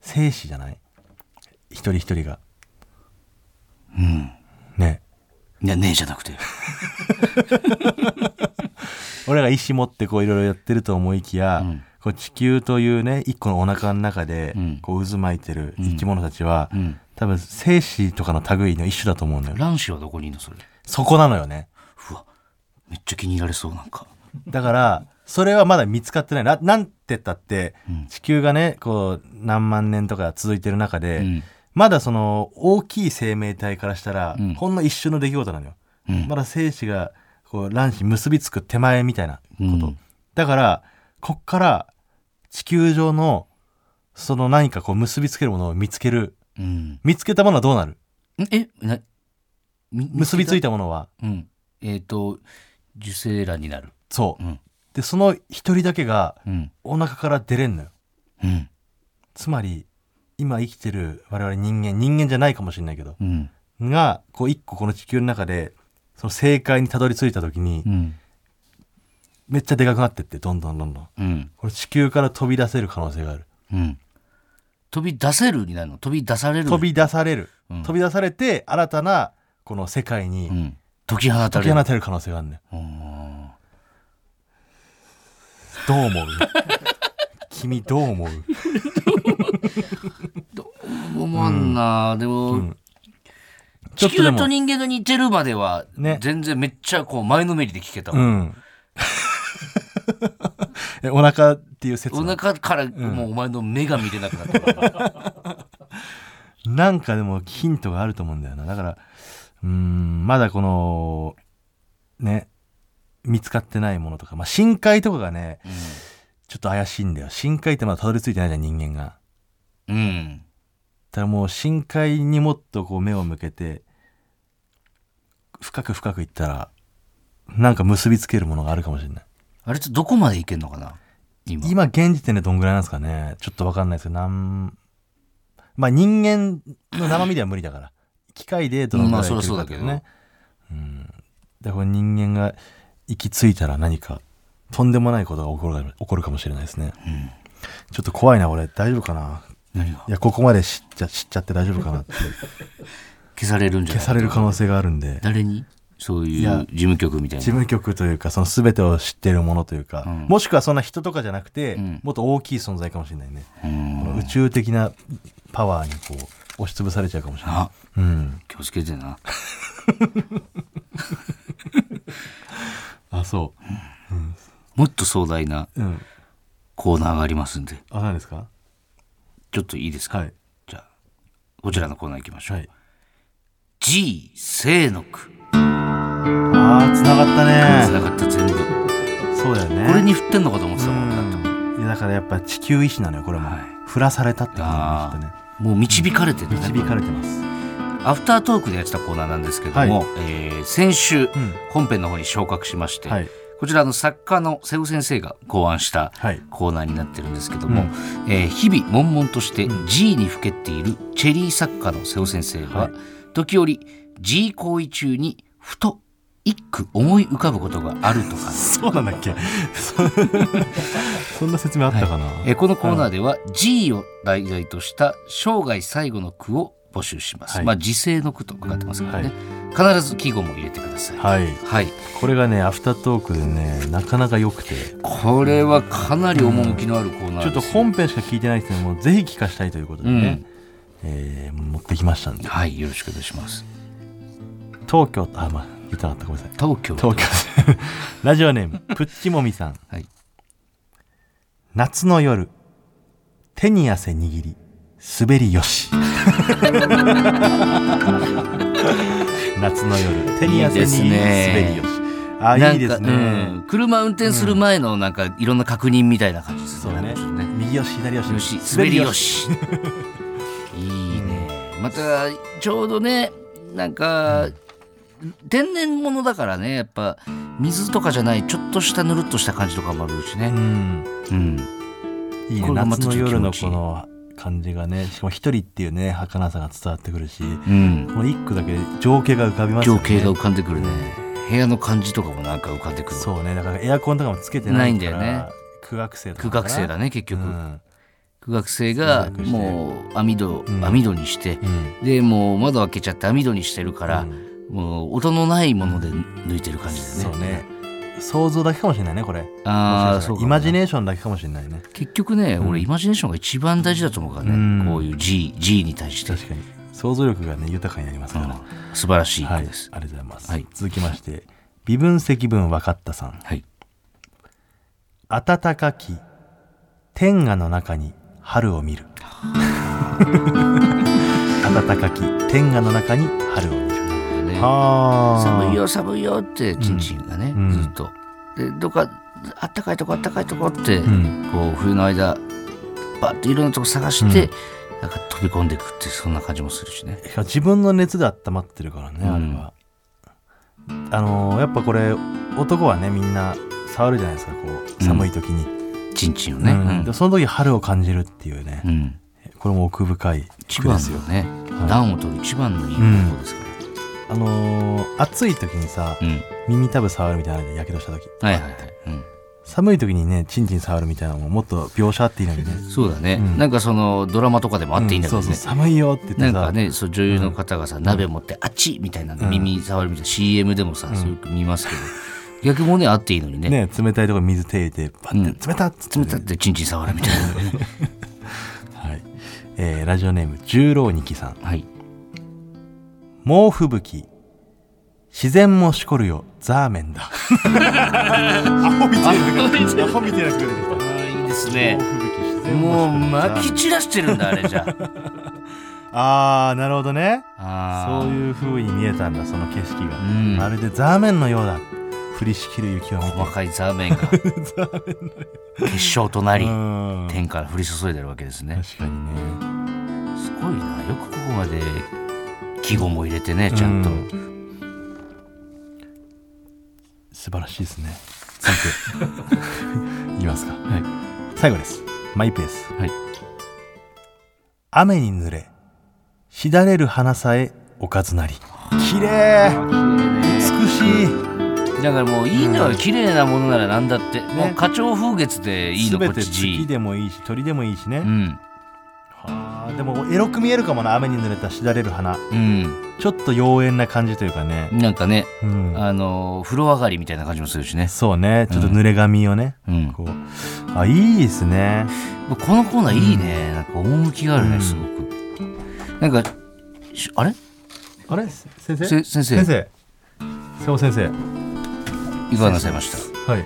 生死じゃない？一人一人が。うん。ね。いやねえじゃなくて。<laughs> 俺らが意志持ってこういろいろやってると思いきや、うん。こう地球というね一個のお腹の中でうん。こう渦巻いてる生き物たちは、うん多分生死とかの類の一種だと思うんだよ卵子はどこにいるのそれ？そこなのよね。うわめっちゃ気に入られそうなんか。だからそれはまだ見つかってない。ななんて言ったってうん。地球がねこう何万年とか続いてる中で、うん。まだその大きい生命体からしたら、うん。ほんの一瞬の出来事なのよ、うん。まだ精子がこう卵子に結びつく手前みたいなこと、うん。だからこっから地球上のその何かこう結びつけるものを見つけるうん。見つけたものはどうなる？んえなみ結びついたたものは？うん。えっ、と受精卵になる。そう、うん。でその一人だけがうん。お腹から出れんのよ。うん。つまり今生きてる我々人間人間じゃないかもしれないけどうん。がこう一個この地球の中でその正解にたどり着いた時にうん。めっちゃでかくなってってどんどんどんどん。うん。これ地球から飛び出せる可能性がある。うん飛び出せるになるの？飛び出される？飛び出される、うん。飛び出されて新たなこの世界にうん。解き放た解れる。き放てる可能性があるんだようん。どう思う？君どう思う？思わんな、でも、うん。地球ちょっとでもと人間が似てるまでは、ね。全然めっちゃこう前のめりで聞けたわ、うん。<laughs> えお腹っていう説おは腹からもうお前の目が見れなくなってる、なんかでもヒントがあると思うんだよな。だからうーんまだこのね見つかってないものとか、まあ、深海とかがねちょっと怪しいんだよ。深海ってまだたどり着いてないじゃん人間が。うん、うん、だからもう深海にもっとこう目を向けて深く深くいったらなんか結びつけるものがあるかもしれない。あれってどこまでいけんのかな？今。今現時点でどんぐらいなんですかね？ちょっとわかんないですけどなんまあ人間の生身では無理だから。機械でどのぐらいいけるかけね。うん。だから人間が行き着いたら何かとんでもないことが起こるか起こるかもしれないですね、ちょっと怖いな俺大丈夫かな？何が？いやここまで知っちゃ知っちゃって大丈夫かなって。<laughs> 消されるんじゃない？消される可能性があるんで。誰に？そういう事務局みたいな。事務局というかその全てを知っているものというか、うん。もしくはそんな人とかじゃなくて、うん。もっと大きい存在かもしれないね、宇宙的なパワーにこう押しつぶされちゃうかもしれない。あうん。気をつけてな。<laughs> あそもっと壮大なううん。コーナーがありますんで。あ何ですか？ちょっといいですか、はい。じゃあこちらのコーナー行きましょう、はい。G 清の句つながったつね。ながった全部。そうだよね。これに振ってんのかと思ってたもんうん。いやだからやっぱ地球意志なのよこれも、はい。振らされたってことなんあですよね。あもう導かれてるね導かれてます。アフタートークでやってたコーナーなんですけども、はい。えー先週うん。本編の方に昇格しまして、はい。こちらの作家の瀬尾先生が考案したはい。コーナーになってるんですけども、うん。えー日々悶々としてうん。G にふけっているチェリー作家の瀬尾先生は、はい。時折 G 行為中にふと一句思い浮かぶことがあるとか、<laughs> そうなんだっけ？そ <laughs> そんな説明あったかな、えーこのコーナーでは G を題材とした生涯最後の句を募集します、はい。まあ時世の句とかかってますからね、必ず季語も入れてください。はい。はい、これがねアフタートークでねなかなか良くて。これはかなり趣のあるコーナーちょっと本編しか聞いてない人にもぜひ聞かしたいということでね、えー持ってきましたんで。はいよろしくお願いします。東京あまあ言ってなかった。ごめんなさい。東京。東京。ラジオネームプッチモミさん。はい。夏の夜手に汗握り滑りよし。<laughs> 夏の夜手に汗握り滑りよし。あいいですね、うん。車運転する前のなんかいろんな確認みたいな感じですそうね。なんかちょっとね。右よし左よしよし滑りよし。<laughs> いいね。またちょうどねなんか天然物だからねやっぱ水とかじゃないちょっとしたぬるっとした感じとかもあるしね。うん。うん。いいね。これがまた夏の夜のこの感じがねしかも一人っていうね儚さが伝わってくるしうん。この一句だけ情景が浮かびますよね。情景が浮かんでくるね。部屋の感じとかもなんか浮かんでくる。そうね。だからエアコンとかもつけてないからないんだよね。苦学生と苦か学生だね結局、うん。苦学生がもう網戸、うん網戸にして。うん。でもう窓開けちゃって網戸にしてるから、うんもう音のないもので抜いてる感じだね。そうね。想像だけかもしれないねこれ。ああそうイマジネーションだけかもしれないね。結局ね、うん。俺イマジネーションが一番大事だと思うからね、うん。こういう G, G に対して、確かに。想像力がね豊かになりますから、うん素晴らしいはい句です。ありがとうございます、はい。続きまして微分積分分かったさん。はい、暖かき天下の中に春を見る。暖 <laughs> かき天下の中に春を見る寒いよ寒いよってチンチンがね、うん。ずっと。でどっかあったかいとこあったかいとこって、うんこう冬の間バッといろんなとこ探して、なんか飛び込んでいくってそんな感じもするしね。自分の熱で温まってるからね、うん。あれは。あのーやっぱこれ男はねみんな触るじゃないですかこう寒い時に、チンチンをね。うん。その時春を感じるっていうね、うん。これも奥深い一番句ですよ。のね、はい。暖を取る一番のいい方法ですかあのー暑い時にさら。うん。耳たぶ触るみたいなやけどした時。はいはいはい。うん。寒い時にねチンチン触るみたいなのももっと描写あっていいのにね。そうだね、うん。なんかそのドラマとかでもあっていいんだけどね、うんそうそう寒いよって言ってさ。なんかねそう女優の方がさ、鍋持ってあっちみたいな耳触るみたいな。CM でもさ、そうよく見ますけど。逆もねあっていいのにね。ね冷たいとこ水手入れてパッて、うん。冷たっつって冷たってチンチン触るみたいなのね。<laughs> はい。えーラジオネーム十郎にきさん。はい猛吹雪。自然もしこるよ。ザーメンだ。アホみたいなアホみたいないいですね猛吹雪自然。もうもしこるよ撒き散らしてるんだあれじゃ。あ <laughs> あーなるほどね。ああそういう風に見えたんだその景色が、うん。まるでザーメンのようだ。降りしきる雪を見て。細かいザーメンが。<laughs> 結晶となりうん。天から降り注いでるわけですね。確かにね。すごいな。よくここまで季語も入れてねちゃんと、うん素晴らしいですね。サンキューいきますか。はい。最後です。マイペースはい。雨に濡れしだれる花さえおかずなり。綺麗。美しい。だからもういいのよ、綺麗なものなら何だって、もう花鳥風月でいいのこっち。月でもいいし鳥でもいいしね、うん。はあでもエロく見えるかもな雨に濡れたしだれる花。うん。ちょっと妖艶な感じというかね、なんかねうん、あの風呂上がりみたいな感じもするしね。そうね。ちょっと濡れ髪をね、うん。こう。あいいですね。このコーナーいいね、なんか趣があるねうん。すごく、なんかしあれ？あれ？先生？せ先生。先生。瀬尾先生。いかがなさいました？はい。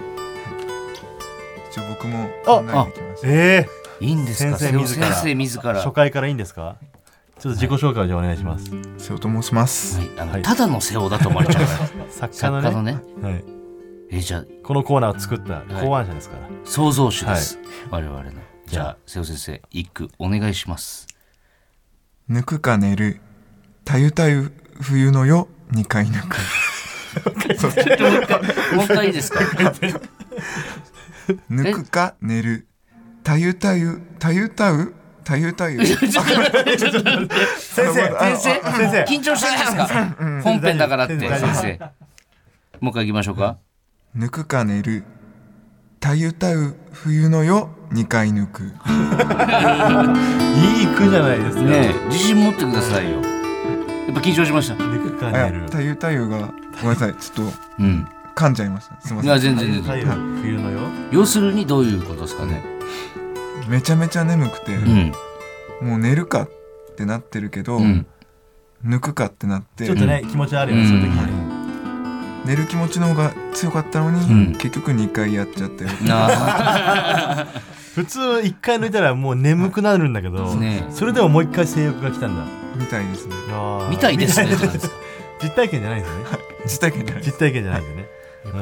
一応僕もあ考えええいいんですか？先生自ら。先生自ら。初回からいいんですか？ちょっと自己紹介をじゃあお願いします、瀬尾と申します、はい、あのはい。ただの瀬尾だと思われちゃう <laughs> 作家のね。作家のね。はい、えじゃあこのコーナーを作った考案者ですから、創造主です、我々の。じゃあ瀬尾先生一句お願いします。抜くか寝るたゆたゆ冬の夜二回抜く。<laughs> もう一回いいですか？<laughs> 抜くか寝るたゆたゆたゆたう？たゆたゆ？<laughs> 先生先生先生。緊張してるんですか。本編だからって先生。もう一回行きましょうか。抜くか寝る。たゆたう冬の夜二回抜く。いい句じゃないですか。ねえ自信持ってくださいよ。やっぱ緊張しました。抜くかあ寝る。やたゆたゆがごめんなさい。ちょっうん。と噛んじゃいました。すみいやません。全然全然。太陽冬のよ要するにどういうことですかね？めちゃめちゃ眠くて、うん。もう寝るかってなってるけど、うん。抜くかってなって。ちょっとね、気持ちあるよね、うん。そういう時に、寝る気持ちの方が強かったのに、うん。結局2回やっちゃったよな <laughs> 普通一回抜いたらもう眠くなるんだけど、あね。それでももう一回性欲が来たんだ。みたいですね。みたいですね実体験じゃないんですよね。<laughs> 実体験じゃない。実体験じゃないんですよね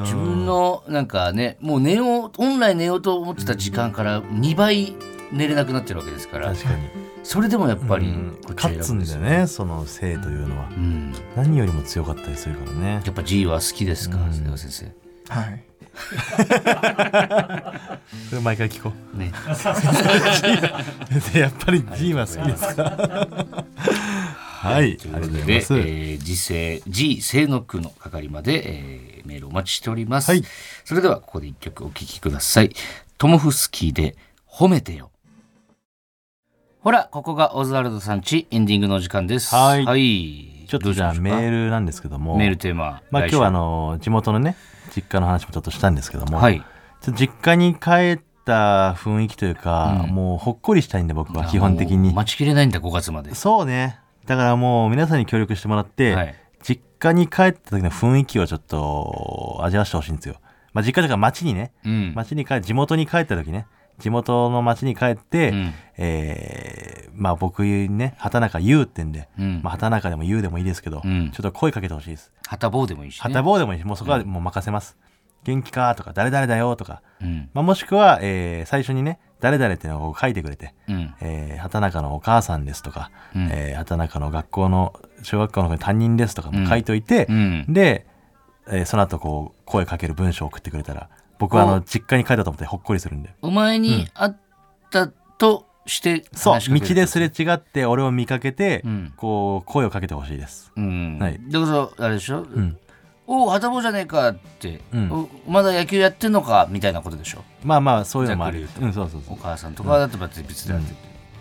自分のなんかねもう寝よう本来寝ようと思ってた時間から2倍寝れなくなってるわけですから確かに。それでもやっぱり勝つんだよねその性というのは。うん。何よりも強かったりするからね。やっぱ G は好きですか？うん。先生。はい。<laughs> それ毎回聞こう。ね。<laughs> やっぱり G は好きですか？はい。とうございで、え時世 G 清の句の係まで、えーメールお待ちしております、はい。それではここで一曲お聴きください。トモフスキーで褒めてよ。ほらここがオズワルドさんちエンディングのお時間です。はい。ちょっとじゃあメールルなんですけども。メールテーマまあ今日はあの地元のね実家の話もちょっとしたんですけども、はい。ちょっと実家に帰った雰囲気というか、うん。もうほっこりしたいんで僕は基本的に。待ちきれないんだ5月まで。そうねだからもう皆さんに協力してもらって、はい。実家に帰った時の雰囲気をちょっと味わわせてほしいんですよ、まあ、実家とか町にねうん。町に帰地元に帰った時ね地元の町に帰って、うん。えーまあ僕ね畑中優ってんで、うん。まあ、畑中でも優でもいいですけど、うん。ちょっと声かけてほしいです。旗棒でもいいし、ね、旗棒でもいいしもうそこはもう任せます、元気かとか誰々だよとか、うん。まあ、もしくは、えー最初にね誰々っていうのを書いてくれて、うん。えー畑中のお母さんですとか、うん。えー畑中の学校の小学校の担任ですとかも書いといて、うん。で、えーその後こう声かける文章を送ってくれたら僕はあお。の実家に帰ったと思ってほっこりするんで。お前に会ったとしてそう道ですれ違って俺を見かけて、うん。こう声をかけてほしいです、うん、はい。だからあれでしょ、うん、おお旗棒じゃねえかって、うん。おまだ野球やってんのかみたいなことでしょ？まあまあそういうのもあるうんそうそうそう。お母さんとかだと別別であって。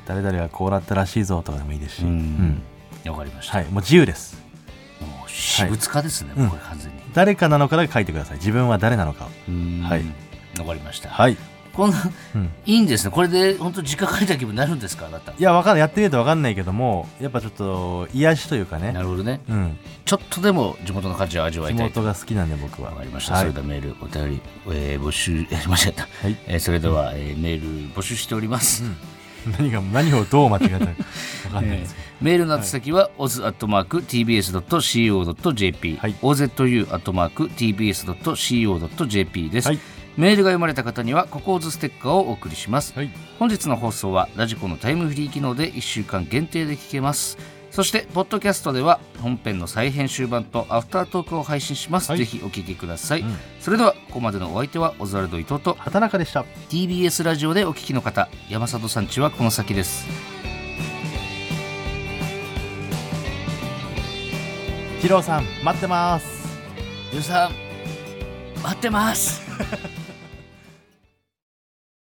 誰々はこうなったらしいぞとかでもいいですし、うん。かりました、はい。もう自由です。もう私物化ですね、うん。もうこれ完全に。誰かなのかだけ書いてください。自分は誰なのかはい。わかりました、はい、こんなうん、いいんですね。これで本当実家帰った気分になるんですか？あなた。いやわかんない。やってみるとわかんないけどもやっぱちょっと癒しというかね。なるほどね。うん。ちょっとでも地元の価値を味わ地いたいと。元が好きなんで僕は。わかりました、はい。それではメールお便り、えー募集えー <laughs> 間違えた、はい。えーそれでは、えーメール募集しております、何が何をどう間違えたか分かんないですけメールの宛先は oz.tbs.co.jp、はい。ozu.tbs.co.jp です、はいメールが読まれた方にはココーズステッカーをお送りします、はい。本日の放送はラジコのタイムフリー機能で1週間限定で聞けます。そしてポッドキャストでは本編の再編集版とアフタートークを配信します、はい。ぜひお聞きください、うん。それではここまでのお相手はオズワルド伊藤とど畑中でした。TBS ラジオでお聞きの方山里さんちはこの先です。二郎さん待ってます。ゆうさん待ってます <laughs>